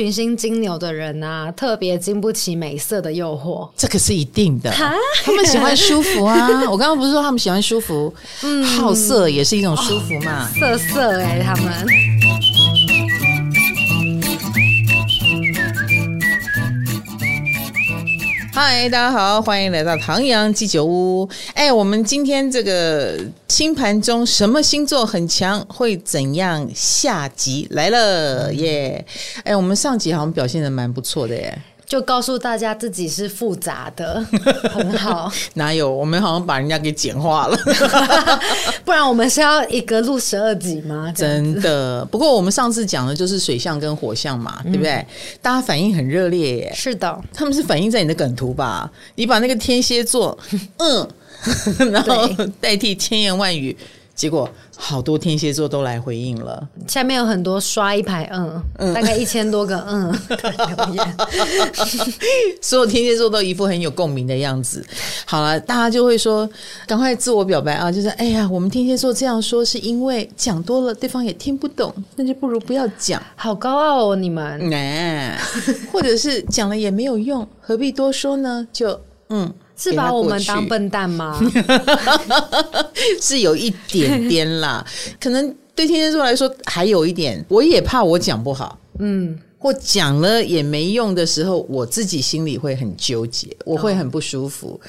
群星金牛的人啊，特别经不起美色的诱惑，这个是一定的。他们喜欢舒服啊！我刚刚不是说他们喜欢舒服，嗯，好色也是一种舒服嘛，哦、色色哎、欸，他们。嗨，大家好，欢迎来到唐阳鸡酒屋。哎，我们今天这个星盘中什么星座很强，会怎样？下集来了耶！哎，我们上集好像表现的蛮不错的耶。就告诉大家自己是复杂的，很好。哪有？我们好像把人家给简化了，不然我们是要一个录十二集吗？真的。不过我们上次讲的就是水象跟火象嘛，嗯、对不对？大家反应很热烈耶。是的，他们是反映在你的梗图吧？你把那个天蝎座，嗯，然后代替千言万语。结果好多天蝎座都来回应了，下面有很多刷一排嗯，嗯，大概一千多个嗯 留言，所有天蝎座都一副很有共鸣的样子。好了，大家就会说，赶快自我表白啊！就是哎呀，我们天蝎座这样说是因为讲多了对方也听不懂，那就不如不要讲。好高傲哦，你们，哎，或者是讲了也没有用，何必多说呢？就嗯。是把我们当笨蛋吗？是有一点点啦，可能对天蝎座来说还有一点，我也怕我讲不好，嗯，或讲了也没用的时候，我自己心里会很纠结，我会很不舒服，哦、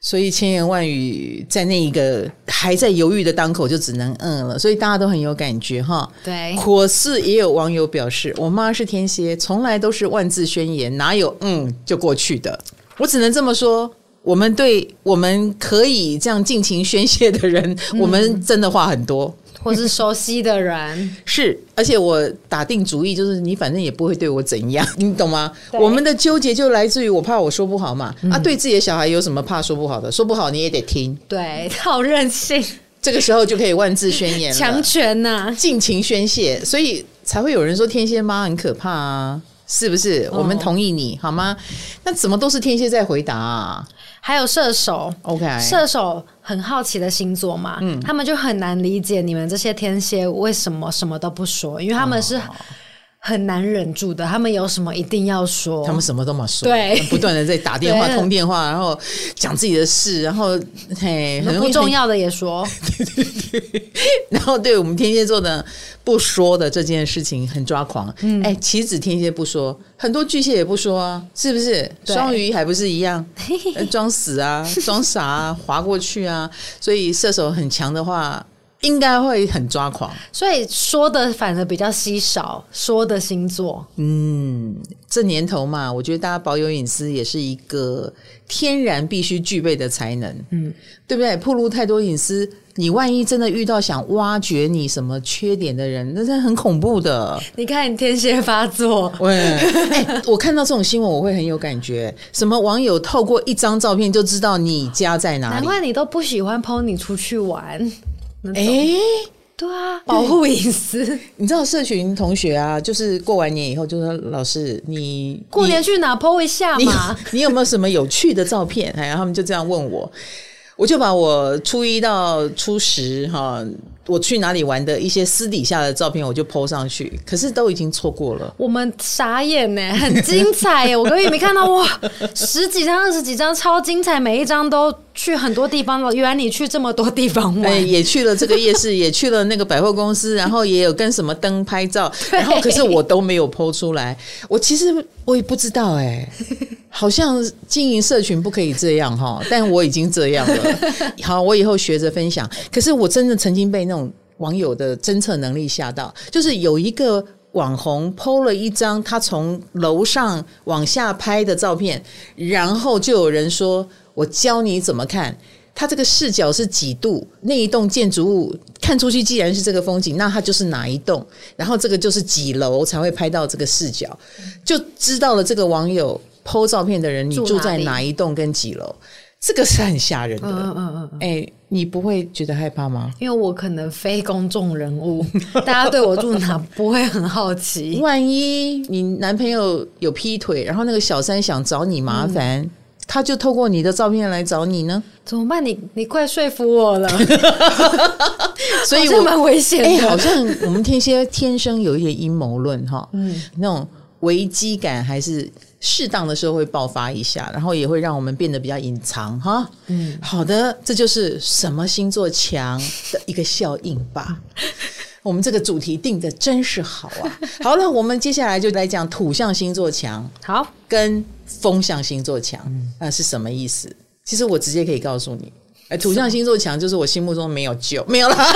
所以千言万语在那一个还在犹豫的当口，就只能嗯了，所以大家都很有感觉哈。对，可是也有网友表示，我妈是天蝎，从来都是万字宣言，哪有嗯就过去的。我只能这么说，我们对我们可以这样尽情宣泄的人，嗯、我们真的话很多，或是熟悉的人 是，而且我打定主意，就是你反正也不会对我怎样，你懂吗？我们的纠结就来自于我怕我说不好嘛。嗯、啊，对自己的小孩有什么怕说不好的？说不好你也得听，对，好任性。这个时候就可以万字宣言，强权呐、啊，尽情宣泄，所以才会有人说天蝎妈很可怕啊。是不是？我们同意你、哦、好吗？那怎么都是天蝎在回答啊？还有射手，OK，射手很好奇的星座嘛，嗯，他们就很难理解你们这些天蝎为什么什么都不说，因为他们是。很难忍住的，他们有什么一定要说，他们什么都没说，对，不断的在打电话、通电话，然后讲自己的事，然后嘿，很不重要的也说，对对对，然后对我们天蝎座的不说的这件事情很抓狂，嗯，哎，岂止天蝎不说，很多巨蟹也不说啊，是不是？双鱼还不是一样，装死啊，装傻啊，滑过去啊，所以射手很强的话。应该会很抓狂，所以说的反而比较稀少。说的星座，嗯，这年头嘛，我觉得大家保有隐私也是一个天然必须具备的才能，嗯，对不对？暴露太多隐私，你万一真的遇到想挖掘你什么缺点的人，那是很恐怖的。你看你天蝎发作，喂、欸，我看到这种新闻，我会很有感觉。什么网友透过一张照片就知道你家在哪里？难怪你都不喜欢 po 你出去玩。哎，欸、对啊，保护隐私。你知道社群同学啊，就是过完年以后就说：“老师，你过年去哪 po 一下嘛？你，你有没有什么有趣的照片？”哎，然后他们就这样问我，我就把我初一到初十哈。我去哪里玩的一些私底下的照片，我就 po 上去，可是都已经错过了。我们傻眼呢，很精彩耶！我根本没看到哇，十几张、二十几张，超精彩，每一张都去很多地方了。原来你去这么多地方玩，欸、也去了这个夜市，也去了那个百货公司，然后也有跟什么灯拍照，然后 可是我都没有 po 出来。我其实我也不知道哎，好像经营社群不可以这样哈，但我已经这样了。好，我以后学着分享。可是我真的曾经被那。种网友的侦测能力吓到，就是有一个网红 PO 了一张他从楼上往下拍的照片，然后就有人说：“我教你怎么看，他这个视角是几度？那一栋建筑物看出去既然是这个风景，那它就是哪一栋？然后这个就是几楼才会拍到这个视角，就知道了这个网友 PO 照片的人你住在哪一栋跟几楼。”这个是很吓人的，嗯嗯嗯，哎、欸，你不会觉得害怕吗？因为我可能非公众人物，大家对我住哪不会很好奇。万一你男朋友有劈腿，然后那个小三想找你麻烦，嗯、他就透过你的照片来找你呢？怎么办？你你快说服我了，所以我蛮危险的。好像我们天蝎天生有一些阴谋论哈，嗯，那种。危机感还是适当的时候会爆发一下，然后也会让我们变得比较隐藏哈。嗯，好的，这就是什么星座强的一个效应吧。我们这个主题定的真是好啊！好了，我们接下来就来讲土象星座强，好，跟风象星座强，那是什么意思？其实我直接可以告诉你。哎，土象星座强就是我心目中没有救，没有啦。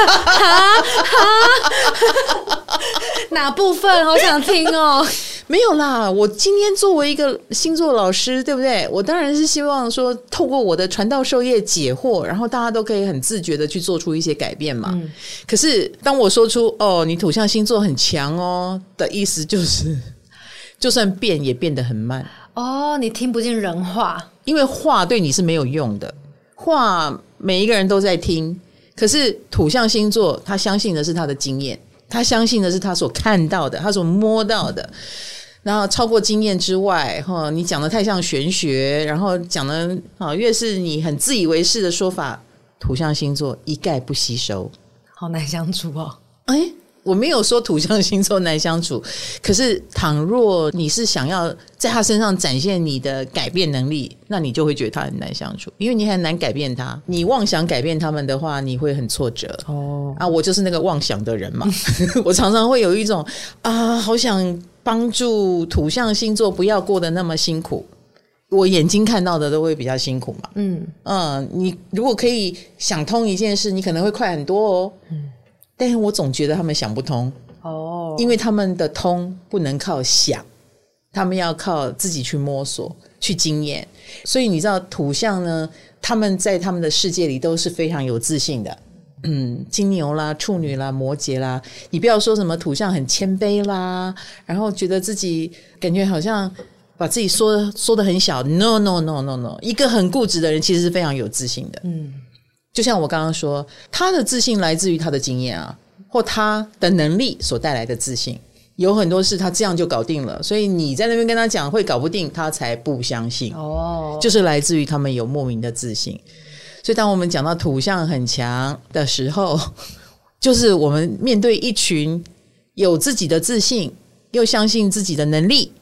哪部分？好想听哦。没有啦，我今天作为一个星座老师，对不对？我当然是希望说，透过我的传道授业解惑，然后大家都可以很自觉的去做出一些改变嘛。嗯。可是当我说出“哦，你土象星座很强哦”的意思，就是 就算变也变得很慢。哦，你听不进人话，因为话对你是没有用的。话每一个人都在听，可是土象星座他相信的是他的经验，他相信的是他所看到的，他所摸到的。然后超过经验之外，哈，你讲的太像玄学，然后讲的啊，越是你很自以为是的说法，土象星座一概不吸收，好难相处哦。哎。我没有说土象星座难相处，可是倘若你是想要在他身上展现你的改变能力，那你就会觉得他很难相处，因为你很难改变他。你妄想改变他们的话，你会很挫折。哦，啊，我就是那个妄想的人嘛。我常常会有一种啊，好想帮助土象星座不要过得那么辛苦。我眼睛看到的都会比较辛苦嘛。嗯嗯，你如果可以想通一件事，你可能会快很多哦。嗯。但是我总觉得他们想不通哦，因为他们的通不能靠想，他们要靠自己去摸索、去经验。所以你知道土象呢，他们在他们的世界里都是非常有自信的。嗯，金牛啦、处女啦、摩羯啦，你不要说什么土象很谦卑啦，然后觉得自己感觉好像把自己说说得很小。No no no no no，一个很固执的人其实是非常有自信的。嗯。就像我刚刚说，他的自信来自于他的经验啊，或他的能力所带来的自信。有很多事他这样就搞定了，所以你在那边跟他讲会搞不定，他才不相信。哦，就是来自于他们有莫名的自信。所以当我们讲到土象很强的时候，就是我们面对一群有自己的自信，又相信自己的能力，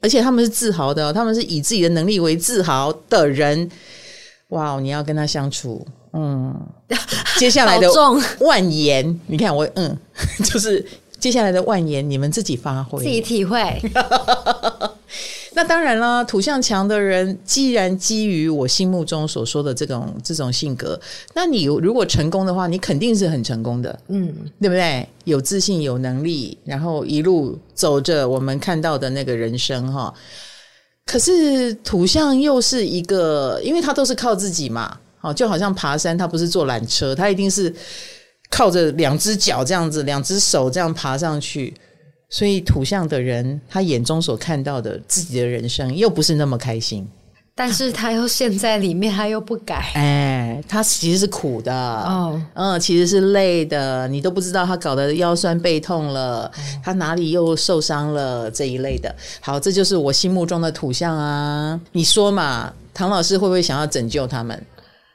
而且他们是自豪的，他们是以自己的能力为自豪的人。哇，你要跟他相处。嗯，接下来的万言，你看我嗯，就是接下来的万言，你们自己发挥，自己体会。那当然啦，土象强的人，既然基于我心目中所说的这种这种性格，那你如果成功的话，你肯定是很成功的，嗯，对不对？有自信，有能力，然后一路走着我们看到的那个人生哈。可是土象又是一个，因为他都是靠自己嘛。哦，就好像爬山，他不是坐缆车，他一定是靠着两只脚这样子，两只手这样爬上去。所以土象的人，他眼中所看到的自己的人生，又不是那么开心。但是他又陷在里面，他又不改。哎，他其实是苦的，哦，嗯，其实是累的。你都不知道他搞得腰酸背痛了，他哪里又受伤了这一类的。好，这就是我心目中的土象啊。你说嘛，唐老师会不会想要拯救他们？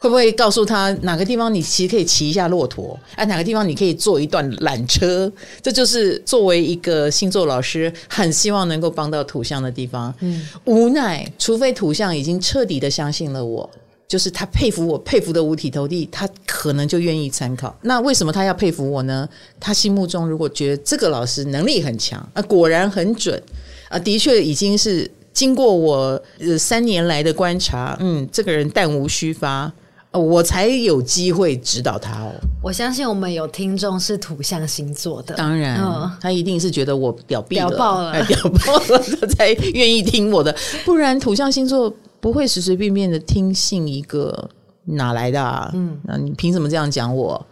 会不会告诉他哪个地方你其实可以骑一下骆驼？哎，哪个地方你可以坐一段缆车？这就是作为一个星座老师，很希望能够帮到土象的地方。嗯，无奈，除非土象已经彻底的相信了我，就是他佩服我，佩服的五体投地，他可能就愿意参考。那为什么他要佩服我呢？他心目中如果觉得这个老师能力很强啊，果然很准啊，的确已经是经过我呃三年来的观察，嗯，这个人弹无虚发。我才有机会指导他哦。我相信我们有听众是土象星座的，当然，嗯、他一定是觉得我屌毙了，屌爆了，屌爆了，他才愿意听我的。不然土象星座不会随随便便的听信一个哪来的啊？嗯，那你凭什么这样讲我？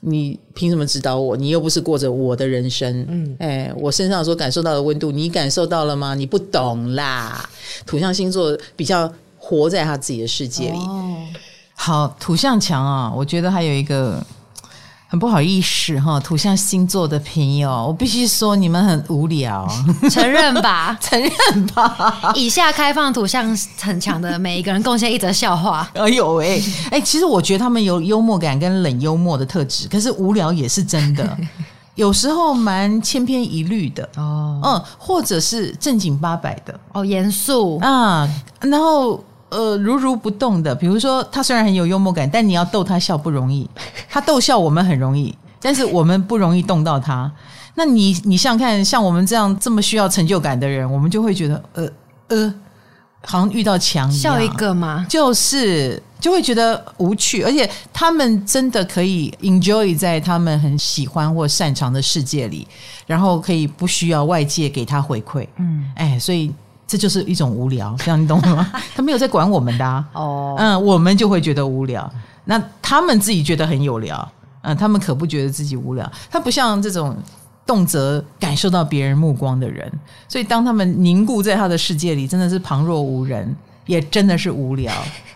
你凭什么指导我？你又不是过着我的人生。嗯，哎，我身上所感受到的温度，你感受到了吗？你不懂啦。土象星座比较活在他自己的世界里。哦好，土象强啊！我觉得还有一个很不好意思哈，土象星座的朋友，我必须说你们很无聊，承认吧，承认吧。以下开放土象很强的每一个人贡献一则笑话。哎呦喂，哎，其实我觉得他们有幽默感跟冷幽默的特质，可是无聊也是真的。有时候蛮千篇一律的哦，嗯，或者是正经八百的哦，严肃啊，然后呃如如不动的。比如说，他虽然很有幽默感，但你要逗他笑不容易。他逗笑我们很容易，但是我们不容易动到他。那你你想想看，像我们这样这么需要成就感的人，我们就会觉得呃呃，好像遇到墙一样。笑一个吗？就是。就会觉得无趣，而且他们真的可以 enjoy 在他们很喜欢或擅长的世界里，然后可以不需要外界给他回馈。嗯，哎，所以这就是一种无聊，这样你懂吗？他没有在管我们的啊。哦，嗯，我们就会觉得无聊。那他们自己觉得很有聊，嗯，他们可不觉得自己无聊。他不像这种动辄感受到别人目光的人，所以当他们凝固在他的世界里，真的是旁若无人。也真的是无聊，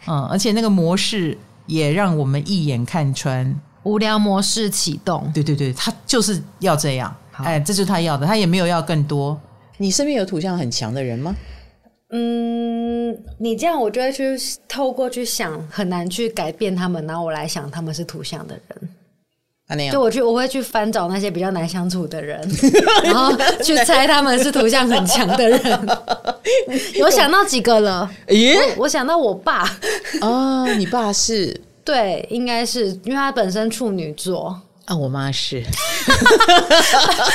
嗯，而且那个模式也让我们一眼看穿。无聊模式启动，对对对，他就是要这样，哎，这就是他要的，他也没有要更多。你身边有土象很强的人吗？嗯，你这样我就会去透过去想，很难去改变他们，然后我来想他们是土象的人。就我去，我会去翻找那些比较难相处的人，然后去猜他们是土象很强的人。我想到几个了，咦我，我想到我爸。哦，你爸是？对，应该是因为他本身处女座。啊，我妈是，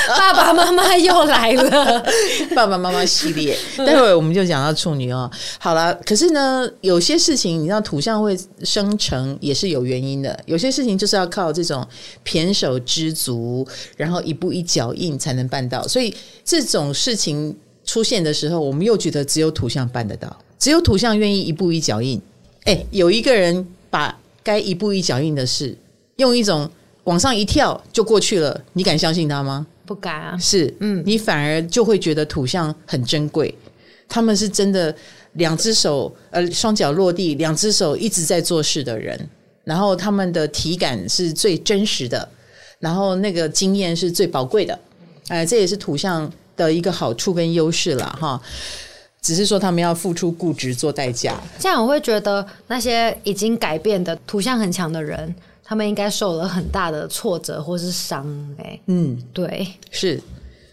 爸爸妈妈又来了，爸爸妈妈系列，待会我们就讲到处女哦。好了，可是呢，有些事情你知道土象会生成也是有原因的，有些事情就是要靠这种胼手知足，然后一步一脚印才能办到。所以这种事情出现的时候，我们又觉得只有土象办得到，只有土象愿意一步一脚印。哎，有一个人把该一步一脚印的事用一种。往上一跳就过去了，你敢相信他吗？不敢啊！是，嗯，你反而就会觉得土象很珍贵。他们是真的两只手，呃，双脚落地，两只手一直在做事的人。然后他们的体感是最真实的，然后那个经验是最宝贵的。哎、呃，这也是土象的一个好处跟优势了哈。只是说他们要付出固执做代价。这样我会觉得那些已经改变的土象很强的人。他们应该受了很大的挫折或是伤，哎，嗯，对，是，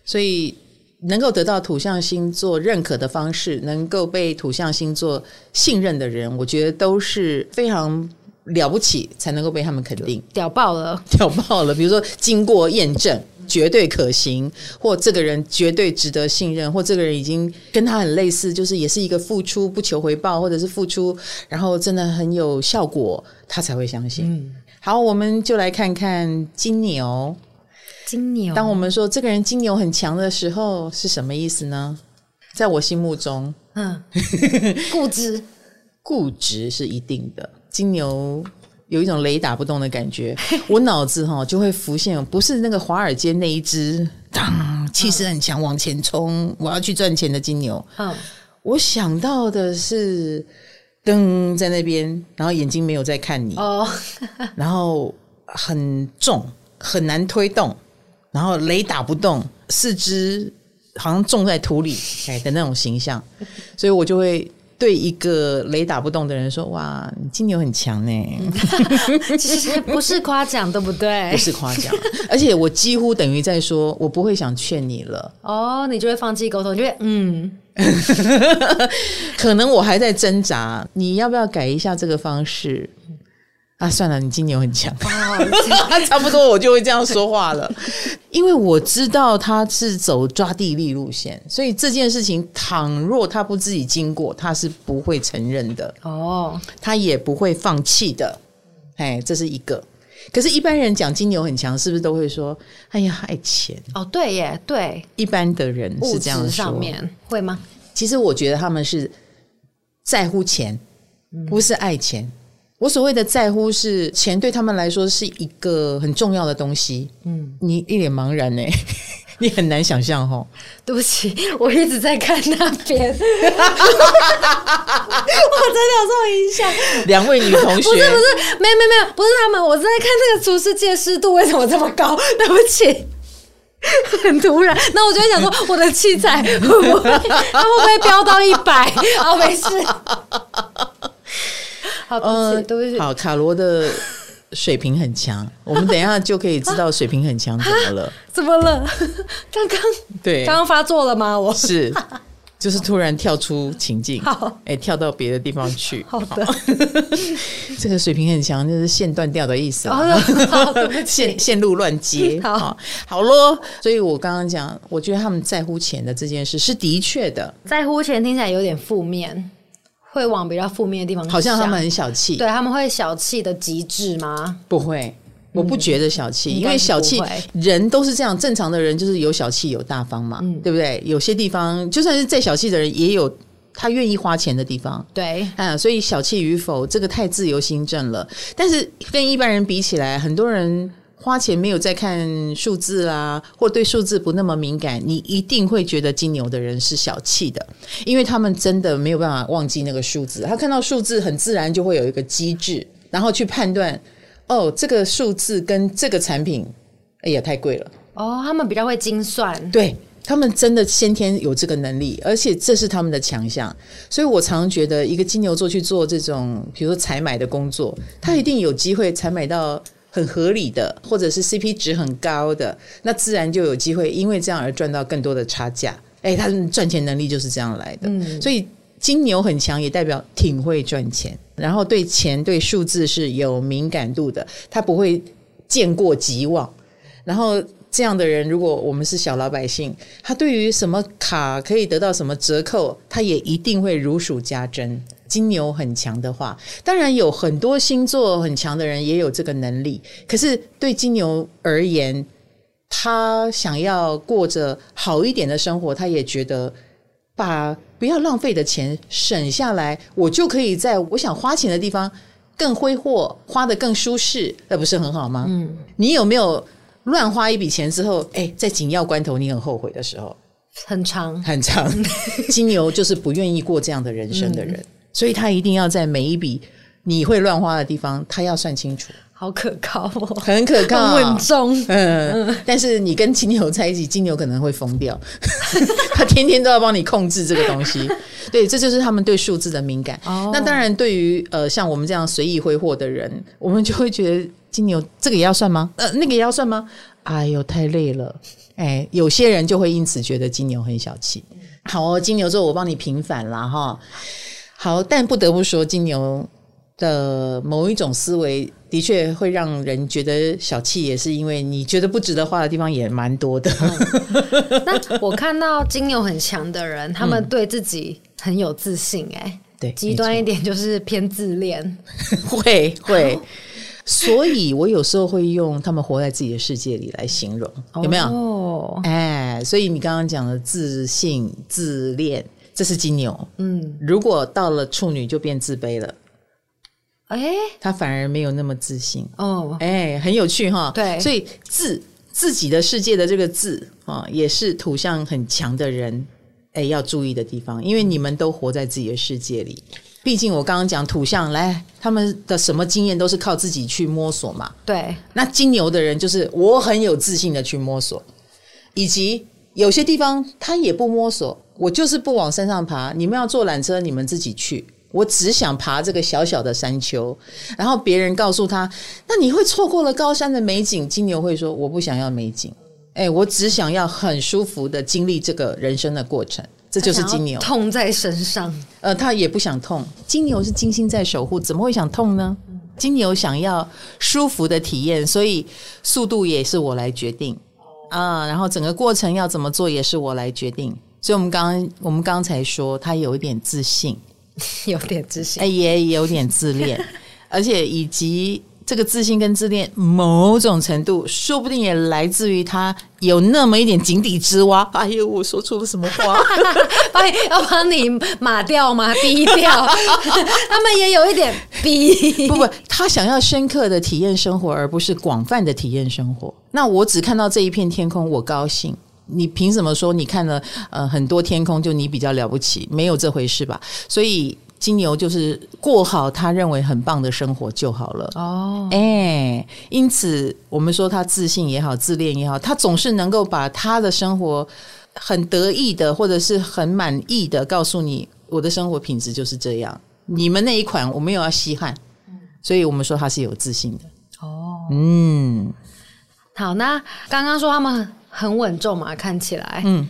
所以能够得到土象星座认可的方式，能够被土象星座信任的人，我觉得都是非常了不起，才能够被他们肯定，屌爆了，屌爆了。比如说经过验证，绝对可行，或这个人绝对值得信任，或这个人已经跟他很类似，就是也是一个付出不求回报，或者是付出然后真的很有效果，他才会相信。嗯好，我们就来看看金牛。金牛，当我们说这个人金牛很强的时候，是什么意思呢？在我心目中，嗯，固执，固执是一定的。金牛有一种雷打不动的感觉，我脑子哈就会浮现，不是那个华尔街那一只，当气势很强往前冲，我要去赚钱的金牛。嗯，我想到的是。灯在那边，然后眼睛没有在看你，哦，然后很重，很难推动，然后雷打不动，四肢好像种在土里哎的那种形象，所以我就会对一个雷打不动的人说：“哇，你金牛很强呢。”其实不是夸奖，对不对？不是夸奖，而且我几乎等于在说，我不会想劝你了。哦，你就会放弃沟通，就会嗯。可能我还在挣扎，你要不要改一下这个方式？啊，算了，你金牛很强，差不多我就会这样说话了。因为我知道他是走抓地力路线，所以这件事情倘若他不自己经过，他是不会承认的。哦，他也不会放弃的。哎，这是一个。可是，一般人讲金牛很强，是不是都会说：“哎呀，爱钱。”哦，对耶，对，一般的人是这样说。上面会吗？其实我觉得他们是在乎钱，不是爱钱。嗯、我所谓的在乎，是钱对他们来说是一个很重要的东西。嗯，你一脸茫然呢，你很难想象哈。对不起，我一直在看那边，我真的有这种印象。两位女同学，不是不是，没有没有没有，不是他们，我是在看这个厨师界湿度为什么这么高？对不起。很突然，那我就会想说，我的器材会不会，它会不会飙到一百？哦，没事。好，对不起，对不起。好，卡罗的水平很强，我们等一下就可以知道水平很强怎么了？怎么了？刚刚 对，刚刚发作了吗？我是。就是突然跳出情境，好，哎、欸，跳到别的地方去。好的，这个水平很强，就是线断掉的意思。好的，线线路乱接。好，好咯。所以我刚刚讲，我觉得他们在乎钱的这件事是的确的。在乎钱听起来有点负面，会往比较负面的地方。好像他们很小气，对，他们会小气的极致吗？不会。我不觉得小气，嗯、因为小气人都是这样，正常的人就是有小气有大方嘛，嗯、对不对？有些地方就算是再小气的人，也有他愿意花钱的地方。对，啊，所以小气与否，这个太自由心证了。但是跟一般人比起来，很多人花钱没有在看数字啊，或对数字不那么敏感，你一定会觉得金牛的人是小气的，因为他们真的没有办法忘记那个数字，他看到数字很自然就会有一个机制，然后去判断。哦，这个数字跟这个产品，哎呀，太贵了。哦，他们比较会精算，对，他们真的先天有这个能力，而且这是他们的强项。所以我常常觉得，一个金牛座去做这种，比如说采买的工作，他一定有机会采买到很合理的，或者是 CP 值很高的，那自然就有机会因为这样而赚到更多的差价。哎，他赚钱能力就是这样来的。嗯，所以。金牛很强，也代表挺会赚钱，然后对钱、对数字是有敏感度的，他不会见过即忘。然后这样的人，如果我们是小老百姓，他对于什么卡可以得到什么折扣，他也一定会如数家珍。金牛很强的话，当然有很多星座很强的人也有这个能力，可是对金牛而言，他想要过着好一点的生活，他也觉得。把不要浪费的钱省下来，我就可以在我想花钱的地方更挥霍，花得更舒适，那不是很好吗？嗯，你有没有乱花一笔钱之后，哎，在紧要关头你很后悔的时候？很长，很长。金牛就是不愿意过这样的人生的人，嗯，所以他一定要在每一笔你会乱花的地方，他要算清楚。好可靠哦，很可靠，稳重。嗯，但是你跟金牛在一起，金牛可能会疯掉，他天天都要帮你控制这个东西。对，这就是他们对数字的敏感。哦，那当然，对于呃像我们这样随意挥霍的人，我们就会觉得金牛这个也要算吗？呃，那个也要算吗？哎呦，太累了。哎，有些人就会因此觉得金牛很小气。好哦，金牛座，我帮你平反了哈。好，但不得不说，金牛的某一种思维。的确会让人觉得小气，也是因为你觉得不值得花的地方也蛮多的。嗯、那我看到金牛很强的人，他们对自己很有自信、欸，哎，对，极端一点就是偏自恋，会会。所以我有时候会用他们活在自己的世界里来形容，有没有？哦，哎，所以你刚刚讲的自信、自恋，这是金牛。嗯，如果到了处女，就变自卑了。哎，他反而没有那么自信哦。哎，很有趣哈。对，所以自自己的世界的这个自啊，也是土象很强的人哎要注意的地方，因为你们都活在自己的世界里。毕竟我刚刚讲土象来，他们的什么经验都是靠自己去摸索嘛。对，那金牛的人就是我很有自信的去摸索，以及有些地方他也不摸索，我就是不往山上爬。你们要坐缆车，你们自己去。我只想爬这个小小的山丘，然后别人告诉他，那你会错过了高山的美景。金牛会说，我不想要美景，哎，我只想要很舒服的经历这个人生的过程。这就是金牛，痛在身上，呃，他也不想痛。金牛是金星在守护，怎么会想痛呢？金牛想要舒服的体验，所以速度也是我来决定啊，然后整个过程要怎么做也是我来决定。所以我们刚刚我们刚才说，他有一点自信。有点自信，哎，也有点自恋，而且以及这个自信跟自恋，某种程度说不定也来自于他有那么一点井底之蛙。哎呦，我说出了什么话？要帮你码掉吗？逼掉？他们也有一点逼。不不，他想要深刻的体验生活，而不是广泛的体验生活。那我只看到这一片天空，我高兴。你凭什么说你看了呃很多天空就你比较了不起？没有这回事吧？所以金牛就是过好他认为很棒的生活就好了。哦，哎，因此我们说他自信也好，自恋也好，他总是能够把他的生活很得意的或者是很满意的告诉你，我的生活品质就是这样。你们那一款我没有要稀罕，所以我们说他是有自信的。哦嗯，好，那刚刚说他们很稳重嘛，看起来，嗯。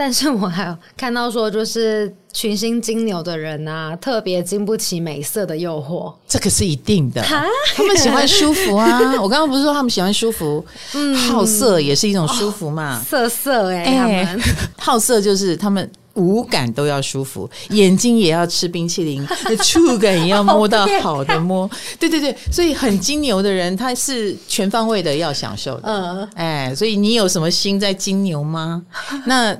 但是我还有看到说，就是群星金牛的人啊，特别经不起美色的诱惑，这个是一定的。他们喜欢舒服啊！我刚刚不是说他们喜欢舒服，嗯，好色也是一种舒服嘛，哦、色色哎、欸，他们、欸、好色就是他们五感都要舒服，眼睛也要吃冰淇淋，触感也要摸到好的摸，对对对，所以很金牛的人他是全方位的要享受的，嗯，哎，所以你有什么心在金牛吗？那。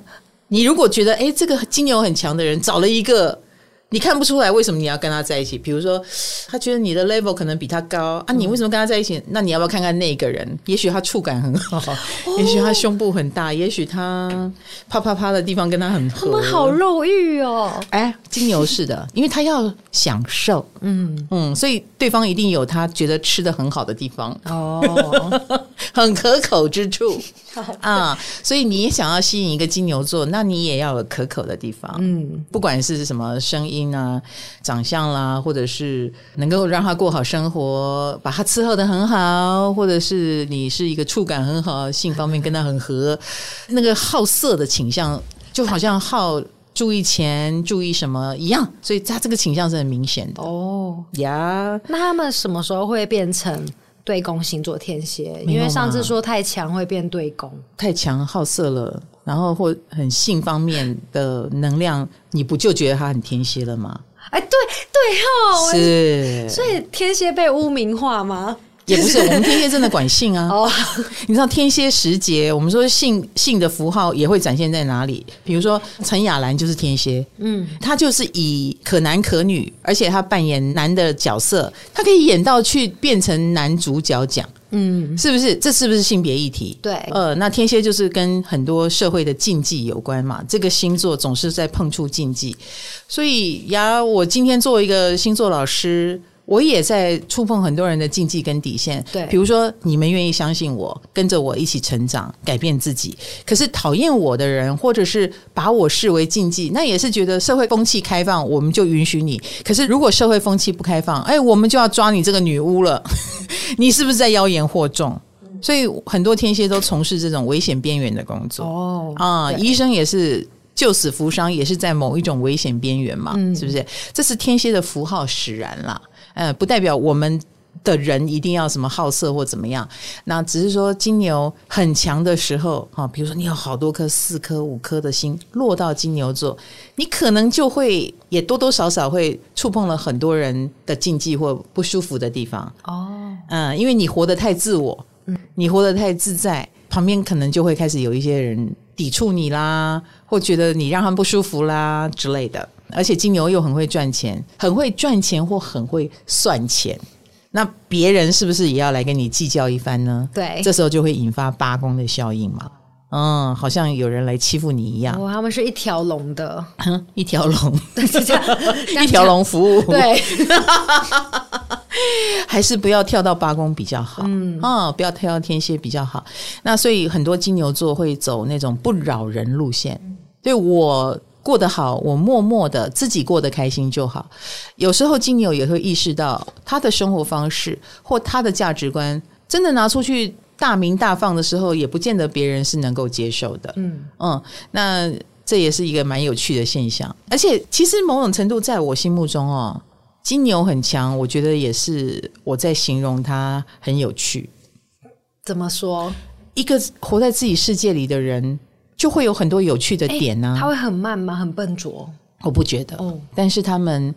你如果觉得哎，这个金牛很强的人找了一个。你看不出来为什么你要跟他在一起？比如说，他觉得你的 level 可能比他高啊，你为什么跟他在一起？那你要不要看看那个人？也许他触感很好，也许他胸部很大，也许他啪啪啪的地方跟他很合。他们好肉欲哦！哎，金牛是的，因为他要享受，嗯嗯，所以对方一定有他觉得吃的很好的地方哦，很可口之处啊。所以你也想要吸引一个金牛座，那你也要有可口的地方，嗯，不管是什么声音。啊，长相啦，或者是能够让他过好生活，把他伺候的很好，或者是你是一个触感很好，性方面跟他很合，那个好色的倾向就好像好注意钱、注意什么一样，所以他这个倾向是很明显的哦呀。Yeah 那他们什么时候会变成对宫星座天蝎？因为上次说太强会变对宫，太强好色了。然后或很性方面的能量，你不就觉得他很天蝎了吗？哎，对对哦，是，所以天蝎被污名化吗？也不是，我们天蝎真的管性啊！哦，你知道天蝎时节，我们说性性的符号也会展现在哪里？比如说陈雅兰就是天蝎，嗯，她就是以可男可女，而且她扮演男的角色，她可以演到去变成男主角奖。嗯，是不是？这是不是性别议题？对，呃，那天蝎就是跟很多社会的禁忌有关嘛。这个星座总是在碰触禁忌，所以呀，我今天作为一个星座老师。我也在触碰很多人的禁忌跟底线，对，比如说你们愿意相信我，跟着我一起成长，改变自己。可是讨厌我的人，或者是把我视为禁忌，那也是觉得社会风气开放，我们就允许你。可是如果社会风气不开放，哎，我们就要抓你这个女巫了，你是不是在妖言惑众？所以很多天蝎都从事这种危险边缘的工作。哦，啊，医生也是救死扶伤，也是在某一种危险边缘嘛，嗯、是不是？这是天蝎的符号使然啦。呃，不代表我们的人一定要什么好色或怎么样，那只是说金牛很强的时候，哈，比如说你有好多颗四颗五颗的心落到金牛座，你可能就会也多多少少会触碰了很多人的禁忌或不舒服的地方哦，嗯，因为你活得太自我，嗯，你活得太自在，旁边可能就会开始有一些人抵触你啦，或觉得你让他们不舒服啦之类的。而且金牛又很会赚钱，很会赚钱或很会算钱，那别人是不是也要来跟你计较一番呢？对，这时候就会引发八宫的效应嘛。嗯，好像有人来欺负你一样。哦，他们是一条龙的，一条龙，这样，一条龙服务。对，还是不要跳到八宫比较好。嗯，哦，不要跳到天蝎比较好。那所以很多金牛座会走那种不扰人路线。对我。过得好，我默默的自己过得开心就好。有时候金牛也会意识到，他的生活方式或他的价值观，真的拿出去大鸣大放的时候，也不见得别人是能够接受的。嗯嗯，那这也是一个蛮有趣的现象。而且，其实某种程度，在我心目中哦，金牛很强，我觉得也是我在形容他很有趣。怎么说？一个活在自己世界里的人。就会有很多有趣的点呢、啊。他会很慢吗？很笨拙？我不觉得。哦，但是他们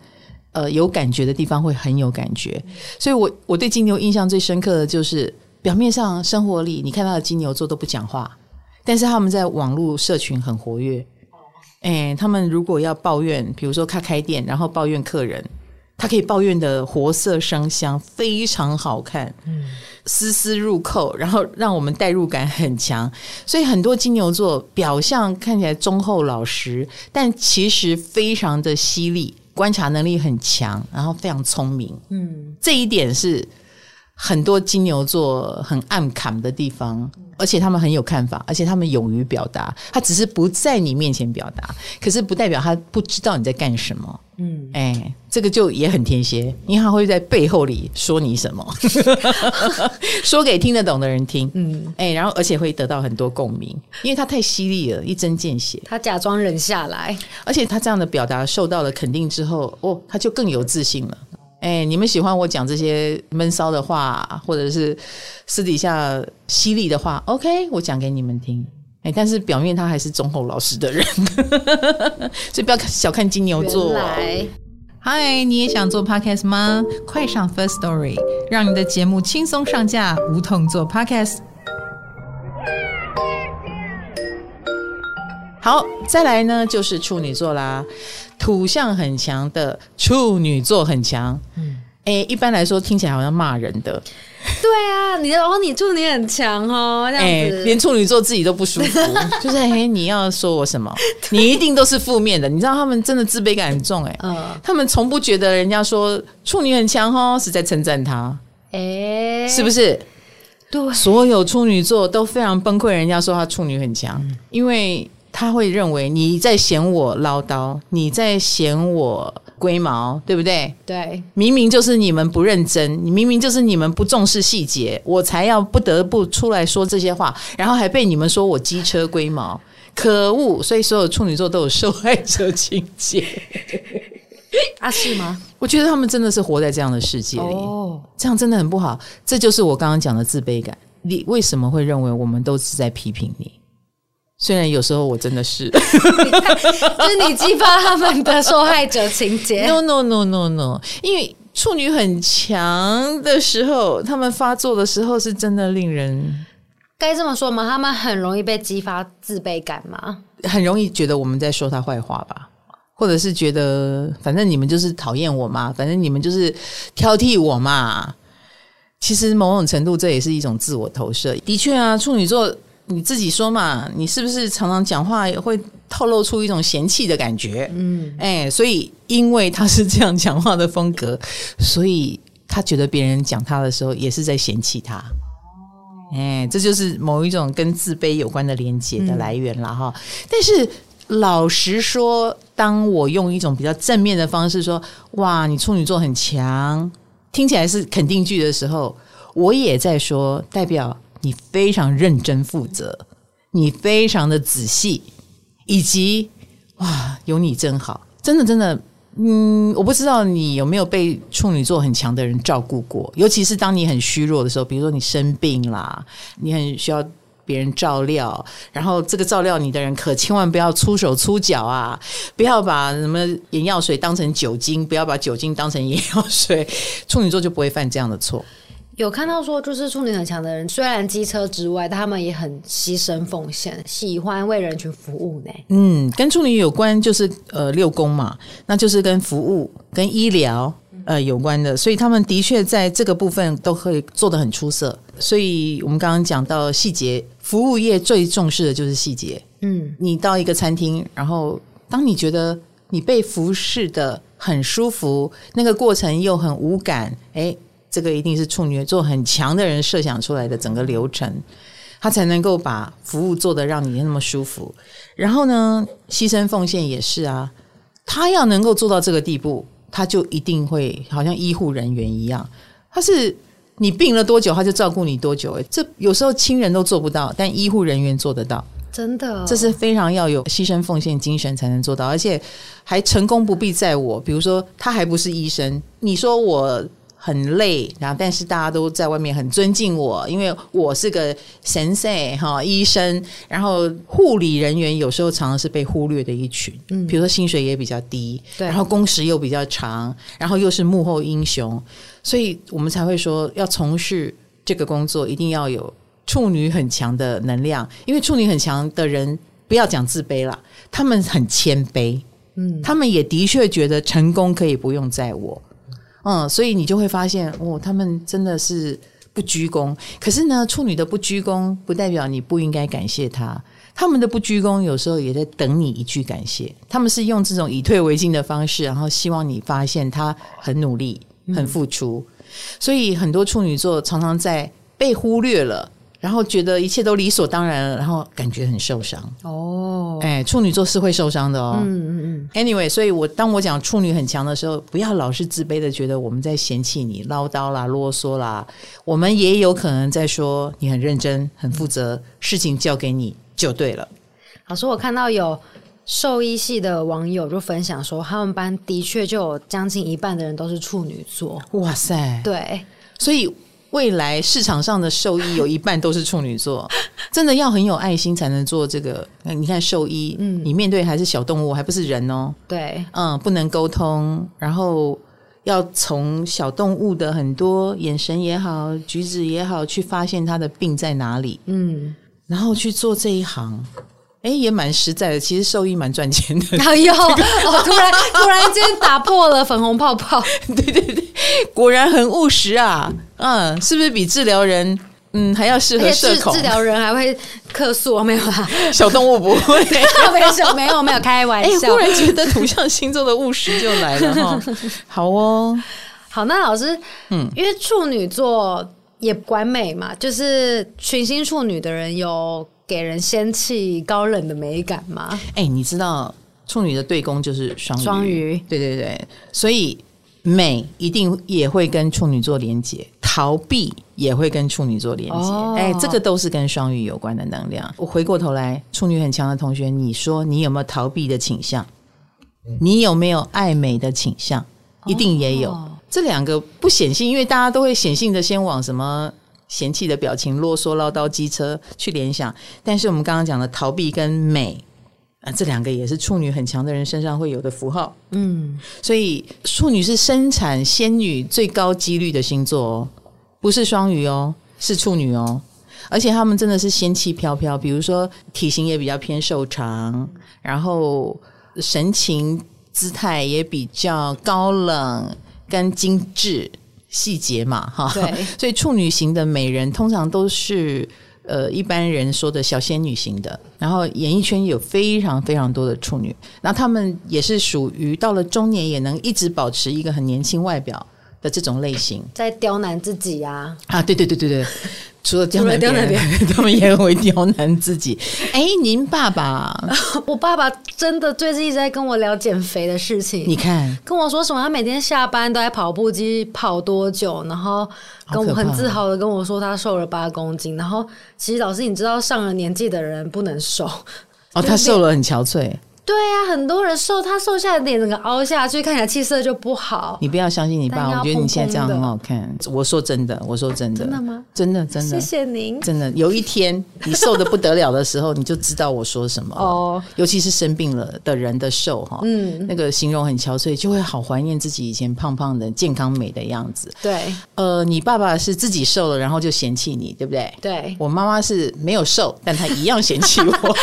呃有感觉的地方会很有感觉。所以我我对金牛印象最深刻的就是，表面上生活里你看到的金牛座都不讲话，但是他们在网络社群很活跃。哎，他们如果要抱怨，比如说他开店，然后抱怨客人。他可以抱怨的活色生香，非常好看，嗯，丝丝入扣，然后让我们代入感很强。所以很多金牛座表象看起来忠厚老实，但其实非常的犀利，观察能力很强，然后非常聪明。嗯，这一点是很多金牛座很暗坎的地方，而且他们很有看法，而且他们勇于表达。他只是不在你面前表达，可是不代表他不知道你在干什么。嗯，哎、欸，这个就也很天蝎，因为他会在背后里说你什么，说给听得懂的人听。嗯，哎、欸，然后而且会得到很多共鸣，因为他太犀利了，一针见血。他假装忍下来，而且他这样的表达受到了肯定之后，哦，他就更有自信了。哎，你们喜欢我讲这些闷骚的话，或者是私底下犀利的话？OK，我讲给你们听。哎，但是表面他还是忠厚老实的人，所以不要小看金牛座。来，嗨，你也想做 Podcast 吗？快上 First Story，让你的节目轻松上架，无痛做 Podcast。好，再来呢，就是处女座啦。土象很强的处女座很强，嗯，哎、欸，一般来说听起来好像骂人的。对啊，你哦，你处女很强哦，这样子，欸、连处女座自己都不舒服，就是哎、欸，你要说我什么？你一定都是负面的。你知道他们真的自卑感很重、欸，哎，嗯，他们从不觉得人家说处女很强哦，是在称赞他，哎、欸，是不是？对，所有处女座都非常崩溃，人家说他处女很强，嗯、因为。他会认为你在嫌我唠叨，你在嫌我龟毛，对不对？对，明明就是你们不认真，你明明就是你们不重视细节，我才要不得不出来说这些话，然后还被你们说我机车龟毛，可恶！所以所有处女座都有受害者情节啊？是吗？我觉得他们真的是活在这样的世界里，哦，这样真的很不好。这就是我刚刚讲的自卑感。你为什么会认为我们都是在批评你？虽然有时候我真的是，就是你激发他们的受害者情节。No no no no no，因为处女很强的时候，他们发作的时候是真的令人该这么说吗？他们很容易被激发自卑感吗？很容易觉得我们在说他坏话吧，或者是觉得反正你们就是讨厌我嘛，反正你们就是挑剔我嘛。其实某种程度这也是一种自我投射。的确啊，处女座。你自己说嘛，你是不是常常讲话也会透露出一种嫌弃的感觉？嗯，哎，所以因为他是这样讲话的风格，所以他觉得别人讲他的时候也是在嫌弃他。哦，哎，这就是某一种跟自卑有关的连接的来源了哈。嗯，但是老实说，当我用一种比较正面的方式说“哇，你处女座很强”，听起来是肯定句的时候，我也在说代表。你非常认真负责，你非常的仔细，以及哇，有你真好，真的真的，嗯，我不知道你有没有被处女座很强的人照顾过，尤其是当你很虚弱的时候，比如说你生病啦，你很需要别人照料，然后这个照料你的人可千万不要粗手粗脚啊，不要把什么眼药水当成酒精，不要把酒精当成眼药水，处女座就不会犯这样的错。有看到说，就是处女很强的人，虽然机车之外，但他们也很牺牲奉献，喜欢为人群服务呢。嗯，跟处女有关就是呃六宫嘛，那就是跟服务、跟医疗呃有关的，所以他们的确在这个部分都可以做得很出色。所以我们刚刚讲到细节，服务业最重视的就是细节。嗯，你到一个餐厅，然后当你觉得你被服侍的很舒服，那个过程又很无感，诶。这个一定是处女座很强的人设想出来的整个流程，他才能够把服务做得让你那么舒服。然后呢，牺牲奉献也是啊，他要能够做到这个地步，他就一定会好像医护人员一样，他是你病了多久，他就照顾你多久。诶，这有时候亲人都做不到，但医护人员做得到，真的，这是非常要有牺牲奉献精神才能做到，而且还成功不必在我。比如说，他还不是医生，你说我。很累，然后但是大家都在外面很尊敬我，因为我是个神圣哈医生，然后护理人员有时候常常是被忽略的一群，嗯，比如说薪水也比较低，对，然后工时又比较长，然后又是幕后英雄，所以我们才会说要从事这个工作，一定要有处女很强的能量，因为处女很强的人不要讲自卑了，他们很谦卑，嗯，他们也的确觉得成功可以不用在我。嗯，所以你就会发现，哦，他们真的是不鞠躬。可是呢，处女的不鞠躬，不代表你不应该感谢他。他们的不鞠躬，有时候也在等你一句感谢。他们是用这种以退为进的方式，然后希望你发现他很努力、很付出。嗯、所以很多处女座常常在被忽略了。然后觉得一切都理所当然了，然后感觉很受伤哦。哎，处女座是会受伤的哦。嗯嗯嗯。Anyway，所以我当我讲处女很强的时候，不要老是自卑的觉得我们在嫌弃你唠叨啦、啰嗦啦。我们也有可能在说你很认真、很负责，事情交给你就对了。老师，我看到有兽医系的网友就分享说，他们班的确就有将近一半的人都是处女座。哇塞！对，所以。未来市场上的兽医有一半都是处女座，真的要很有爱心才能做这个。你看兽医，嗯，你面对还是小动物，还不是人哦。对，嗯，不能沟通，然后要从小动物的很多眼神也好、举止也好，去发现它的病在哪里。嗯，然后去做这一行。哎，也蛮实在的。其实兽医蛮赚钱的。哎呦，哦，突然 突然间打破了粉红泡泡。对对对，果然很务实啊。嗯，是不是比治疗人嗯还要适合社恐？治疗人还会客诉？没有啦，小动物不会。没有没有没有开玩笑。忽然觉得土象星座的务实就来了哈。好哦，好，那老师，嗯，因为处女座也管美嘛，就是群星处女的人有。给人仙气高冷的美感吗？哎、欸，你知道处女的对宫就是双鱼，双鱼，对对对，所以美一定也会跟处女座连接，逃避也会跟处女座连接。哎、哦欸，这个都是跟双鱼有关的能量。我回过头来，处女很强的同学，你说你有没有逃避的倾向？你有没有爱美的倾向？一定也有。哦、这两个不显性，因为大家都会显性的先往什么？嫌弃的表情、啰嗦、唠叨、机车去联想，但是我们刚刚讲的逃避跟美啊，这两个也是处女很强的人身上会有的符号。嗯，所以处女是生产仙女最高几率的星座哦，不是双鱼哦，是处女哦，而且他们真的是仙气飘飘，比如说体型也比较偏瘦长，然后神情姿态也比较高冷跟精致。细节嘛，哈，对，所以处女型的美人通常都是呃一般人说的小仙女型的，然后演艺圈有非常非常多的处女，那他们也是属于到了中年也能一直保持一个很年轻外表的这种类型，在刁难自己呀，啊，啊，对对对对对。除了刁难别人，他们也会刁难自己。哎，您爸爸，我爸爸真的最近一直在跟我聊减肥的事情。你看，跟我说什么？他每天下班都在跑步机跑多久？然后跟我很自豪的跟我说他瘦了八公斤。然后其实老师，你知道上了年纪的人不能瘦。哦，他瘦了很憔悴。对呀、啊，很多人瘦，他瘦下来脸整个凹下去，看起来气色就不好。你不要相信你爸，我觉得你现在这样很好看。我说真的，我说真的，真的吗？真的真的，谢谢您。真的，有一天你瘦的不得了的时候，你就知道我说什么 哦。尤其是生病了的人的瘦哈，嗯，那个形容很憔悴，就会好怀念自己以前胖胖的、健康美的样子。对，呃，你爸爸是自己瘦了，然后就嫌弃你，对不对？对，我妈妈是没有瘦，但她一样嫌弃我。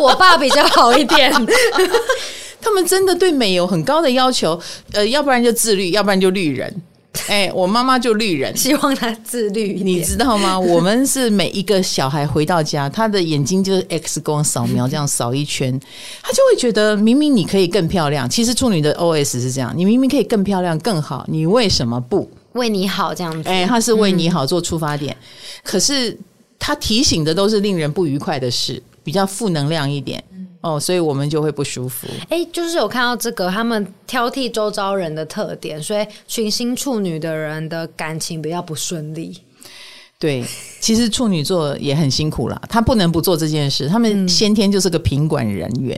我爸比较好一点。他们真的对美有很高的要求，呃，要不然就自律，要不然就绿人。哎、欸，我妈妈就绿人，希望她自律，你知道吗？我们是每一个小孩回到家，他的眼睛就是 X 光扫描这样扫一圈，他就会觉得明明你可以更漂亮。其实处女的 OS 是这样，你明明可以更漂亮更好，你为什么不为你好这样子？哎、欸，他是为你好做出发点，嗯、可是他提醒的都是令人不愉快的事，比较负能量一点。哦，所以我们就会不舒服。哎，就是有看到这个，他们挑剔周遭人的特点，所以群星处女的人的感情比较不顺利。对，其实处女座也很辛苦啦，他不能不做这件事。他们先天就是个品管人员，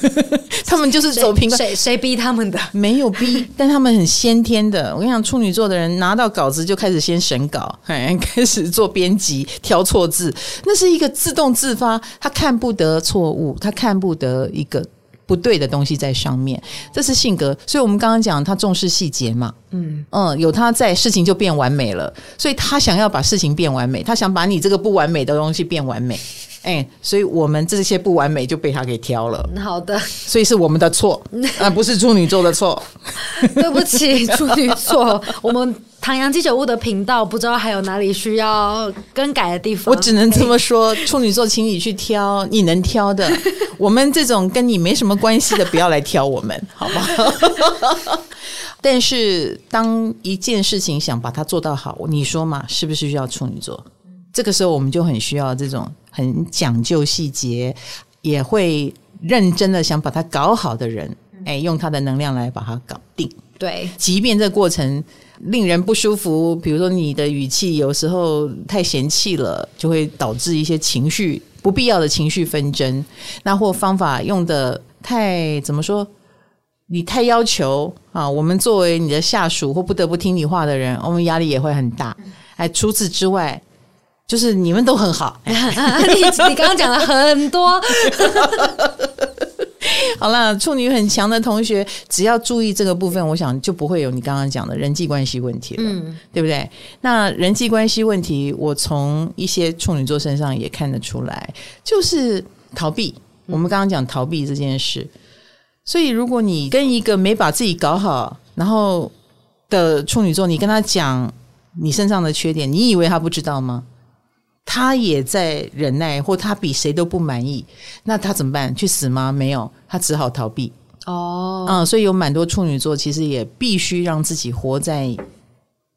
嗯、他们就是走品管。谁谁逼他们的？没有逼，但他们很先天的。我跟你讲，处女座的人拿到稿子就开始先审稿，开始做编辑，挑错字，那是一个自动自发，他看不得错误，他看不得一个。不对的东西在上面，这是性格。所以我们刚刚讲他重视细节嘛，嗯嗯，有他在，事情就变完美了。所以他想要把事情变完美，他想把你这个不完美的东西变完美。哎，所以我们这些不完美就被他给挑了。好的，所以是我们的错，而不是处女座的错。对不起，处女座，我们唐阳鸡酒屋的频道不知道还有哪里需要更改的地方。我只能这么说，处女座，请你去挑你能挑的。我们这种跟你没什么关系的，不要来挑我们，好不好？但是当一件事情想把它做到好，你说嘛，是不是需要处女座？这个时候我们就很需要这种很讲究细节，也会认真的想把它搞好的人，哎，用他的能量来把它搞定。对，即便这个过程令人不舒服，比如说你的语气有时候太嫌弃了，就会导致一些情绪不必要的情绪纷争。那或方法用的太怎么说？你太要求啊，我们作为你的下属或不得不听你话的人，我们压力也会很大。哎，除此之外。就是你们都很好，你你刚刚讲了很多，好了，处女很强的同学，只要注意这个部分，我想就不会有你刚刚讲的人际关系问题了，嗯，对不对？那人际关系问题，我从一些处女座身上也看得出来，就是逃避。我们刚刚讲逃避这件事，所以如果你跟一个没把自己搞好，然后的处女座，你跟他讲你身上的缺点，你以为他不知道吗？他也在忍耐，或他比谁都不满意，那他怎么办？去死吗？没有，他只好逃避。哦，嗯，所以有蛮多处女座其实也必须让自己活在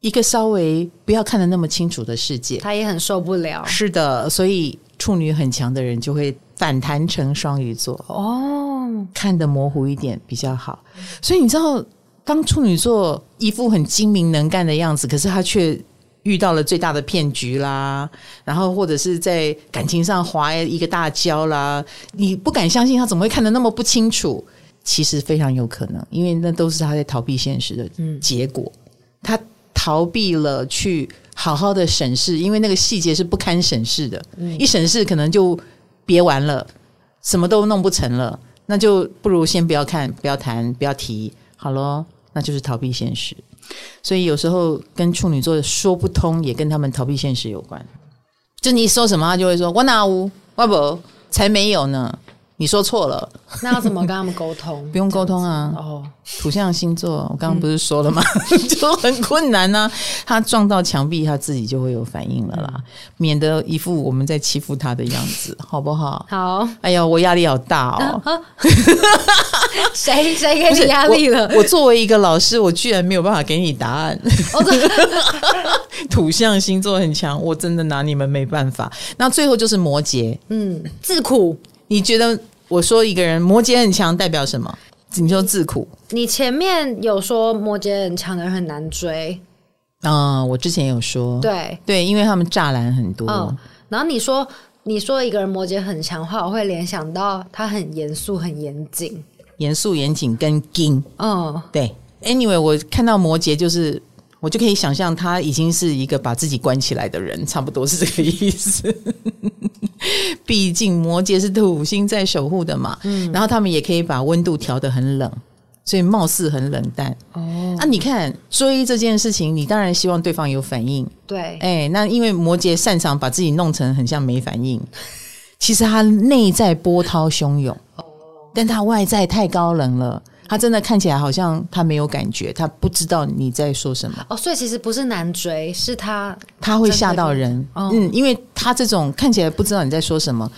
一个稍微不要看得那么清楚的世界。他也很受不了。是的，所以处女很强的人就会反弹成双鱼座。哦，看得模糊一点比较好。所以你知道，当处女座一副很精明能干的样子，可是他却。遇到了最大的骗局啦，然后或者是在感情上滑一个大跤啦，你不敢相信他怎么会看得那么不清楚？其实非常有可能，因为那都是他在逃避现实的结果。嗯、他逃避了去好好的审视，因为那个细节是不堪审视的，嗯、一审视可能就别玩了，什么都弄不成了，那就不如先不要看，不要谈，不要提，好咯，那就是逃避现实。所以有时候跟处女座说不通，也跟他们逃避现实有关。就你说什么，他就会说“我哪无，我不才没有呢”。你说错了，那要怎么跟他们沟通？不用沟通啊。哦，土象星座，我刚刚不是说了吗？嗯、就很困难呢、啊。他撞到墙壁，他自己就会有反应了啦，嗯、免得一副我们在欺负他的样子，好不好？好。哎呀，我压力好大哦。谁谁给你压力了？我，我作为一个老师，我居然没有办法给你答案。土象星座很强，我真的拿你们没办法。那最后就是摩羯，嗯，自苦。你觉得我说一个人摩羯很强代表什么？你说自苦。你前面有说摩羯很强的人很难追啊、嗯？我之前有说，对对，因为他们栅栏很多、嗯。然后你说你说一个人摩羯很强的话，我会联想到他很严肃、很严谨、严肃、严谨跟硬。嗯，对。Anyway，我看到摩羯就是。我就可以想象他已经是一个把自己关起来的人，差不多是这个意思。毕竟摩羯是土星在守护的嘛，嗯，然后他们也可以把温度调得很冷，所以貌似很冷淡。哦，那、啊、你看追这件事情，你当然希望对方有反应，对，哎、欸，那因为摩羯擅长把自己弄成很像没反应，其实他内在波涛汹涌，哦，但他外在太高冷了。他真的看起来好像他没有感觉，他不知道你在说什么。哦，所以其实不是难追，是他他会吓到人。哦、嗯，因为他这种看起来不知道你在说什么，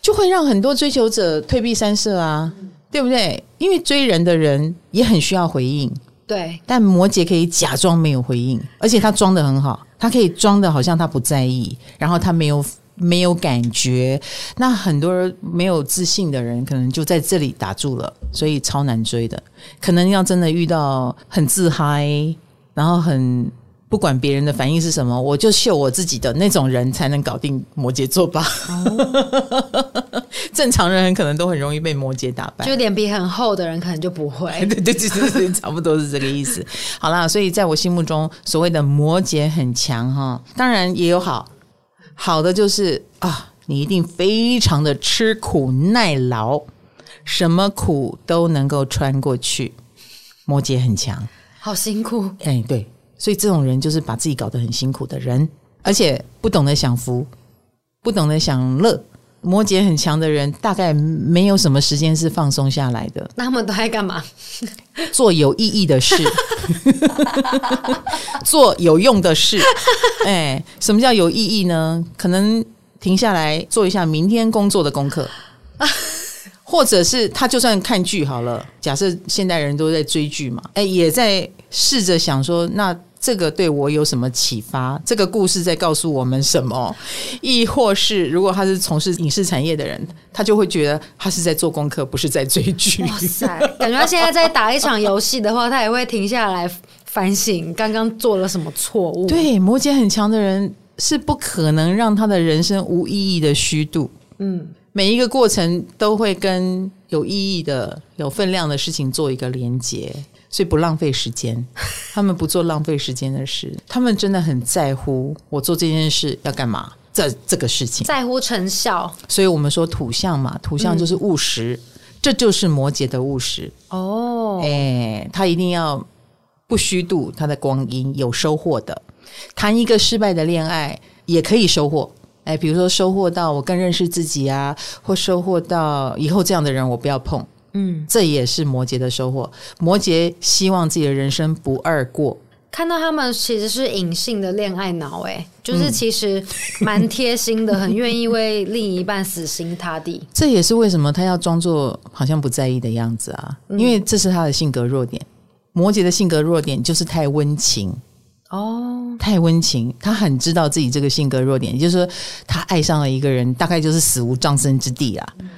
就会让很多追求者退避三舍啊，嗯、对不对？因为追人的人也很需要回应。对，但摩羯可以假装没有回应，而且他装的很好，他可以装的好像他不在意，然后他没有。没有感觉，那很多人没有自信的人，可能就在这里打住了，所以超难追的。可能要真的遇到很自嗨，然后很不管别人的反应是什么，我就秀我自己的那种人，才能搞定摩羯座吧。哦、正常人可能都很容易被摩羯打败，就脸皮很厚的人可能就不会。对对对对对，差不多是这个意思。好啦，所以在我心目中，所谓的摩羯很强哈，当然也有好。好的就是啊，你一定非常的吃苦耐劳，什么苦都能够穿过去。摩羯很强，好辛苦。哎，对，所以这种人就是把自己搞得很辛苦的人，而且不懂得享福，不懂得享乐，摩羯很强的人，大概没有什么时间是放松下来的。那他们都在干嘛？做有意义的事，做有用的事。哎，什么叫有意义呢？可能停下来做一下明天工作的功课，或者是他就算看剧好了。假设现代人都在追剧嘛，哎，也在试着想说那。这个对我有什么启发？这个故事在告诉我们什么？亦或是如果他是从事影视产业的人，他就会觉得他是在做功课，不是在追剧。哇塞！感觉他现在在打一场游戏的话，他也会停下来反省刚刚做了什么错误。对，摩羯很强的人是不可能让他的人生无意义的虚度。嗯，每一个过程都会跟有意义的、有分量的事情做一个连接。所以不浪费时间，他们不做浪费时间的事，他们真的很在乎我做这件事要干嘛，这这个事情在乎成效。所以我们说土象嘛，土象就是务实，嗯、这就是摩羯的务实哦。哎，他一定要不虚度他的光阴，有收获的。谈一个失败的恋爱也可以收获，哎，比如说收获到我更认识自己啊，或收获到以后这样的人我不要碰。嗯，这也是摩羯的收获。摩羯希望自己的人生不二过。看到他们其实是隐性的恋爱脑，哎，就是其实蛮贴心的，很愿意为另一半死心塌地。这也是为什么他要装作好像不在意的样子啊，因为这是他的性格弱点。摩羯的性格弱点就是太温情哦，太温情。他很知道自己这个性格弱点，也就是说，他爱上了一个人，大概就是死无葬身之地啊。嗯，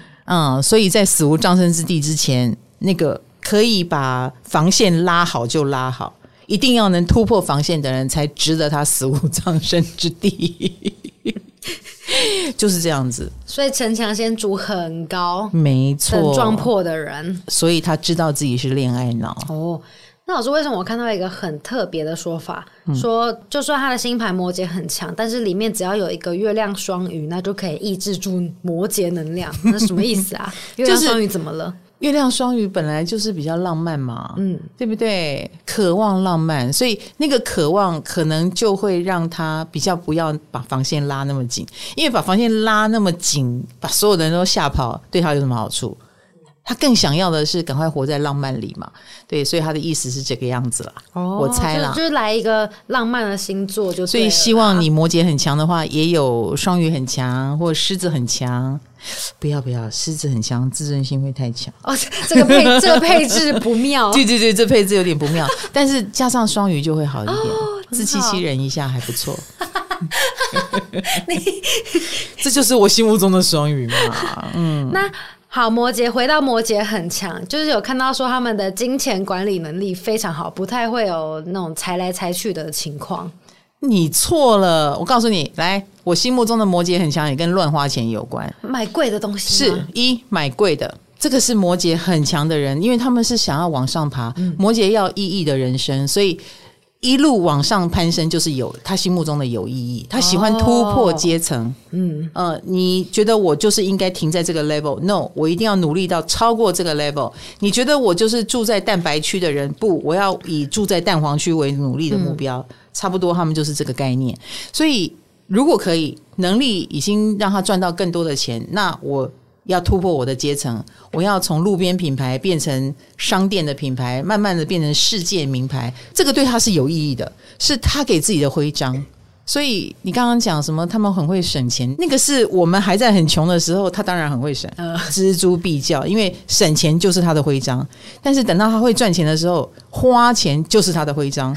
所以在死无葬身之地之前，那个可以把防线拉好就拉好，一定要能突破防线的人才值得他死无葬身之地，就是这样子。所以城墙先筑很高，没错，撞破的人，所以他知道自己是恋爱脑哦。那老师，为什么我看到一个很特别的说法，嗯、说就算他的星盘摩羯很强，但是里面只要有一个月亮双鱼，那就可以抑制住摩羯能量。那什么意思啊？月亮双鱼怎么了？月亮双鱼本来就是比较浪漫嘛，嗯，对不对？渴望浪漫，所以那个渴望可能就会让他比较不要把防线拉那么紧，因为把防线拉那么紧，把所有的人都吓跑，对他有什么好处？他更想要的是赶快活在浪漫里嘛，对，所以他的意思是这个样子啦。哦，我猜啦，就是来一个浪漫的星座就，就所以希望你摩羯很强的话，也有双鱼很强，或狮子很强。不要不要，狮子很强，自尊心会太强。哦，这个配这个配置不妙。对对对，这配置有点不妙，但是加上双鱼就会好一点，哦、自欺欺人一下还不错。你这就是我心目中的双鱼嘛。嗯，那。好，摩羯回到摩羯很强，就是有看到说他们的金钱管理能力非常好，不太会有那种财来财去的情况。你错了，我告诉你，来，我心目中的摩羯很强，也跟乱花钱有关，买贵的东西是一买贵的，这个是摩羯很强的人，因为他们是想要往上爬，嗯、摩羯要意义的人生，所以。一路往上攀升，就是有他心目中的有意义。他喜欢突破阶层。哦、嗯呃，你觉得我就是应该停在这个 level？No，我一定要努力到超过这个 level。你觉得我就是住在蛋白区的人？不，我要以住在蛋黄区为努力的目标。嗯、差不多，他们就是这个概念。所以，如果可以，能力已经让他赚到更多的钱，那我。要突破我的阶层，我要从路边品牌变成商店的品牌，慢慢的变成世界名牌。这个对他是有意义的，是他给自己的徽章。所以你刚刚讲什么？他们很会省钱，那个是我们还在很穷的时候，他当然很会省，锱铢必较，因为省钱就是他的徽章。但是等到他会赚钱的时候，花钱就是他的徽章。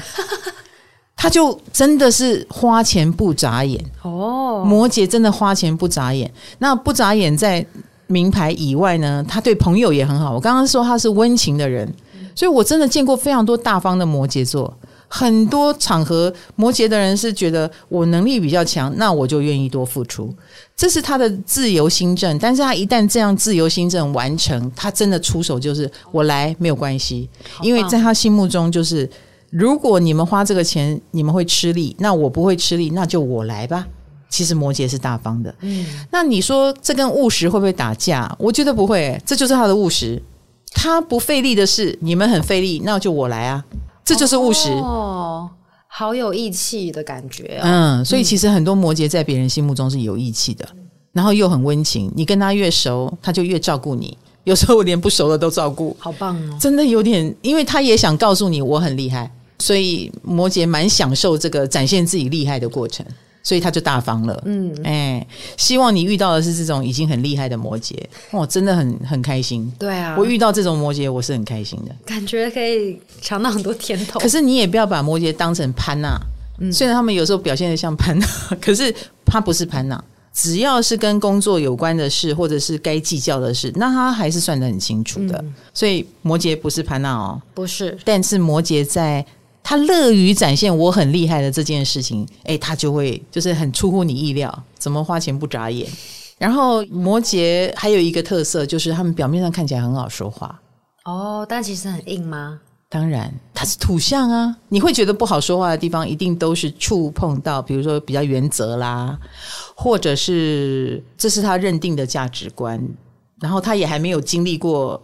他就真的是花钱不眨眼哦，摩羯真的花钱不眨眼。那不眨眼在。名牌以外呢，他对朋友也很好。我刚刚说他是温情的人，所以我真的见过非常多大方的摩羯座。很多场合，摩羯的人是觉得我能力比较强，那我就愿意多付出，这是他的自由心证。但是他一旦这样自由心证完成，他真的出手就是我来没有关系，因为在他心目中就是，如果你们花这个钱，你们会吃力，那我不会吃力，那就我来吧。其实摩羯是大方的，嗯，那你说这跟务实会不会打架？我觉得不会，这就是他的务实。他不费力的事，你们很费力，那就我来啊，这就是务实。哦，好有义气的感觉哦。嗯，所以其实很多摩羯在别人心目中是有义气的。然后又很温情。你跟他越熟，他就越照顾你。有时候我连不熟的都照顾，好棒哦！真的有点，因为他也想告诉你我很厉害，所以摩羯蛮享受这个展现自己厉害的过程，所以他就大方了。嗯，哎，希望你遇到的是这种已经很厉害的摩羯，哦，真的很很开心。对啊，我遇到这种摩羯，我是很开心的，感觉可以尝到很多甜头。可是你也不要把摩羯当成潘娜，嗯，虽然他们有时候表现得像潘娜，可是他不是潘娜。只要是跟工作有关的事，或者是该计较的事，那他还是算得很清楚的。嗯、所以摩羯不是潘娜哦，不是。但是摩羯在他乐于展现我很厉害的这件事情，哎，他就会就是很出乎你意料，怎么花钱不眨眼。然后摩羯还有一个特色，就是他们表面上看起来很好说话哦，但其实很硬吗？当然，它是土象啊！你会觉得不好说话的地方，一定都是触碰到，比如说比较原则啦，或者是这是他认定的价值观，然后他也还没有经历过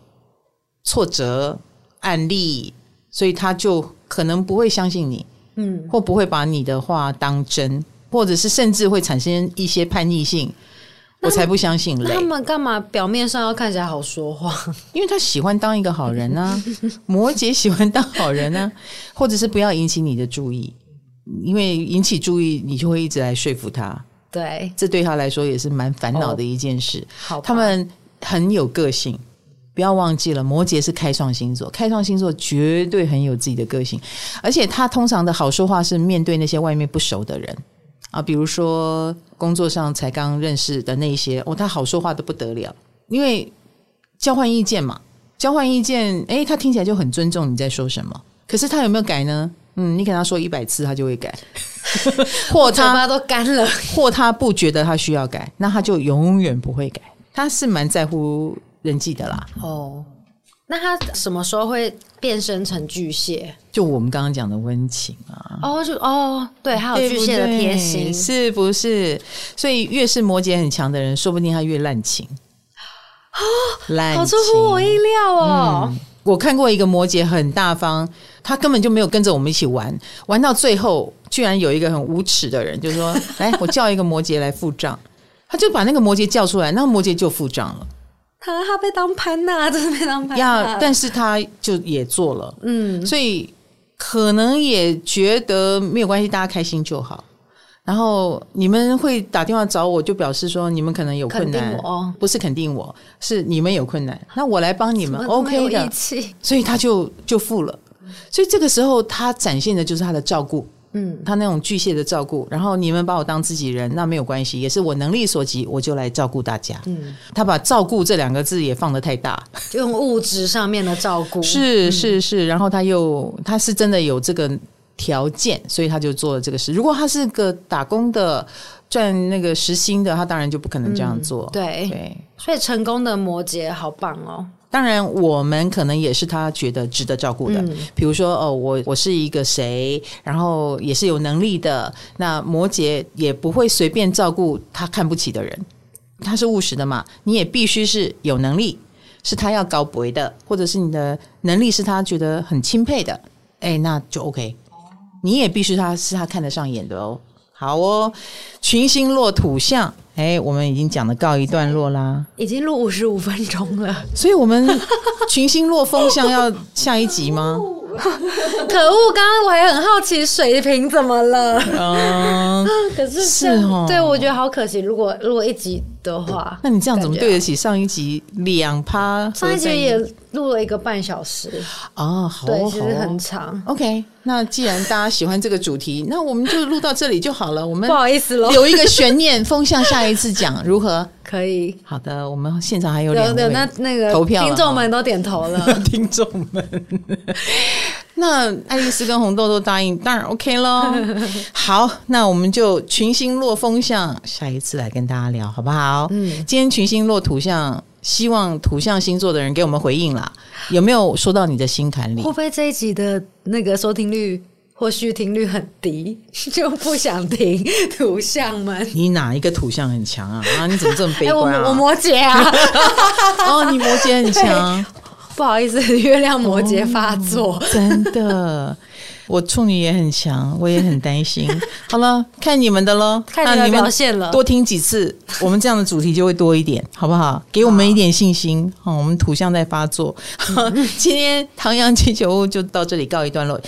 挫折案例，所以他就可能不会相信你，嗯，或不会把你的话当真，或者是甚至会产生一些叛逆性。我才不相信嘞！他们干嘛表面上要看起来好说话？因为他喜欢当一个好人啊，摩羯喜欢当好人啊，或者是不要引起你的注意，因为引起注意，你就会一直来说服他。对，这对他来说也是蛮烦恼的一件事。好，他们很有个性，不要忘记了，摩羯是开创星座，开创星座绝对很有自己的个性，而且他通常的好说话是面对那些外面不熟的人。啊，比如说工作上才刚认识的那些，哦，他好说话的不得了，因为交换意见嘛，交换意见，诶，他听起来就很尊重你在说什么。可是他有没有改呢？嗯，你给他说一百次，他就会改，或他妈都干了，或他不觉得他需要改，那他就永远不会改。他是蛮在乎人际的啦。哦。那他什么时候会变身成巨蟹？就我们刚刚讲的温情啊！哦，就哦，对，还有巨蟹的贴心，是不是？所以越是摩羯很强的人，说不定他越滥情哦，滥，好出乎我意料哦、嗯。我看过一个摩羯很大方，他根本就没有跟着我们一起玩，玩到最后，居然有一个很无耻的人，就是说：“来，我叫一个摩羯来付账。”他就把那个摩羯叫出来，那个摩羯就付账了。他他被当潘娜，真的被当潘娜。要，但是他就也做了，嗯，所以可能也觉得没有关系，大家开心就好。然后你们会打电话找我，就表示说你们可能有困难，哦，不是肯定我，是你们有困难，那我来帮你们，OK 的。所以他就就付了，所以这个时候他展现的就是他的照顾。嗯，他那种巨蟹的照顾，然后你们把我当自己人，那没有关系，也是我能力所及，我就来照顾大家。嗯，他把“照顾”这两个字也放得太大，就用物质上面的照顾。是是是，然后他又他是真的有这个条件，所以他就做了这个事。如果他是个打工的，赚那个时薪的，他当然就不可能这样做。嗯，对对，所以成功的摩羯好棒哦。当然，我们可能也是他觉得值得照顾的。嗯、比如说，哦，我我是一个谁，然后也是有能力的。那摩羯也不会随便照顾他看不起的人，他是务实的嘛。你也必须是有能力，是他要高博的，或者是你的能力是他觉得很钦佩的，哎，那就 OK。你也必须他是他看得上眼的哦。好哦，群星落土象。哎，我们已经讲的告一段落啦，已经录五十五分钟了，所以我们群星落风象要下一集吗？可恶！刚刚我还很好奇水瓶怎么了？嗯，可是是哦，对我觉得好可惜。如果如果一集的话，那你这样怎么对得起上一集两趴？上一集也录了一个半小时啊，好，对，其实很长。OK，那既然大家喜欢这个主题，那我们就录到这里就好了。我们不好意思了，留一个悬念，风向下一次讲如何？可以。好的，我们现场还有两位，那那个投票，听众们都点头了，听众们。那爱丽丝跟红豆都答应，当然 OK 喽。好，那我们就群星落风象，下一次来跟大家聊，好不好？嗯，今天群星落土象，希望土象星座的人给我们回应啦。有没有说到你的心坎里？会不会这一集的那个收听率或续听率很低，就不想听土象们？你哪一个土象很强啊？啊，你怎么这么悲观啊？欸、我，我摩羯啊！哦，你摩羯很强。不好意思，月亮摩羯发作，哦、真的。我处女也很强，我也很担心。好了，看你们的喽，看你们表现了，多听几次，我们这样的主题就会多一点，好不好？给我们一点信心。好，我们土象在发作。今天唐阳气球屋就到这里告一段落。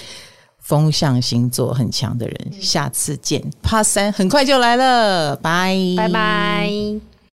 风象星座很强的人，下次见。Part 三很快就来了，拜拜拜。